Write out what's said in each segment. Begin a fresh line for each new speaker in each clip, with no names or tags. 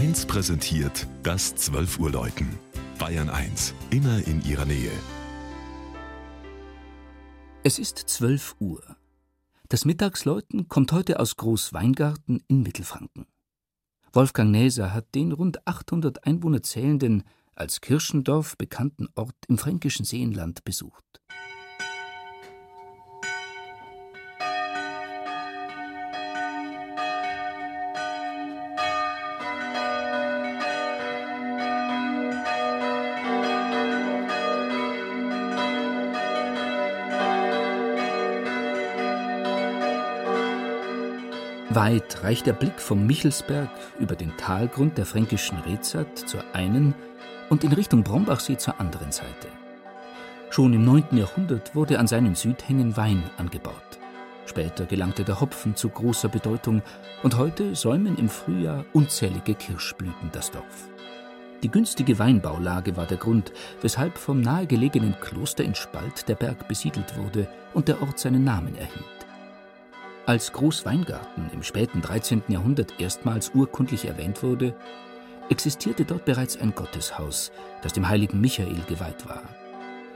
1 präsentiert das 12 Uhr Läuten. Bayern 1, immer in ihrer Nähe.
Es ist 12 Uhr. Das Mittagsläuten kommt heute aus Großweingarten in Mittelfranken. Wolfgang Näser hat den rund 800 Einwohner zählenden, als Kirchendorf bekannten Ort im fränkischen Seenland besucht. Weit reicht der Blick vom Michelsberg über den Talgrund der fränkischen Rezat zur einen und in Richtung Brombachsee zur anderen Seite. Schon im 9. Jahrhundert wurde an seinen Südhängen Wein angebaut. Später gelangte der Hopfen zu großer Bedeutung und heute säumen im Frühjahr unzählige Kirschblüten das Dorf. Die günstige Weinbaulage war der Grund, weshalb vom nahegelegenen Kloster in Spalt der Berg besiedelt wurde und der Ort seinen Namen erhielt. Als Großweingarten im späten 13. Jahrhundert erstmals urkundlich erwähnt wurde, existierte dort bereits ein Gotteshaus, das dem heiligen Michael geweiht war.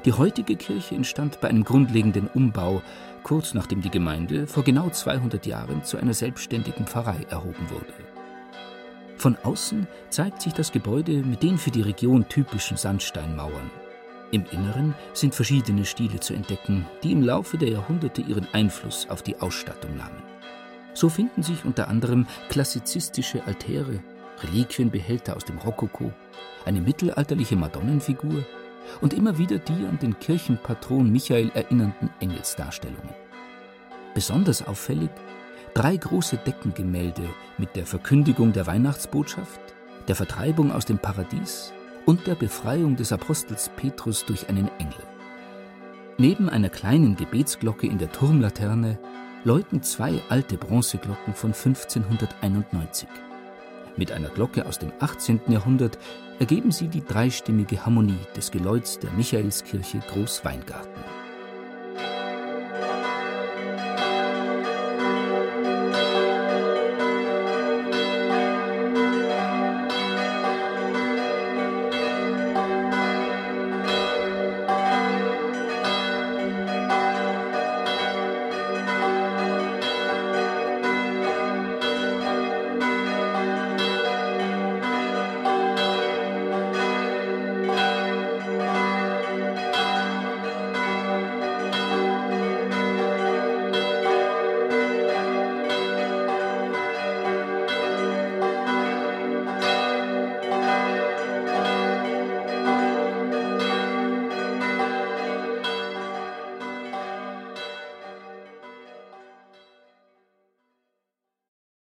Die heutige Kirche entstand bei einem grundlegenden Umbau, kurz nachdem die Gemeinde vor genau 200 Jahren zu einer selbstständigen Pfarrei erhoben wurde. Von außen zeigt sich das Gebäude mit den für die Region typischen Sandsteinmauern. Im Inneren sind verschiedene Stile zu entdecken, die im Laufe der Jahrhunderte ihren Einfluss auf die Ausstattung nahmen. So finden sich unter anderem klassizistische Altäre, Reliquienbehälter aus dem Rokoko, eine mittelalterliche Madonnenfigur und immer wieder die an den Kirchenpatron Michael erinnernden Engelsdarstellungen. Besonders auffällig drei große Deckengemälde mit der Verkündigung der Weihnachtsbotschaft, der Vertreibung aus dem Paradies und der Befreiung des Apostels Petrus durch einen Engel. Neben einer kleinen Gebetsglocke in der Turmlaterne läuten zwei alte Bronzeglocken von 1591. Mit einer Glocke aus dem 18. Jahrhundert ergeben sie die dreistimmige Harmonie des Geläuts der Michaelskirche Großweingarten.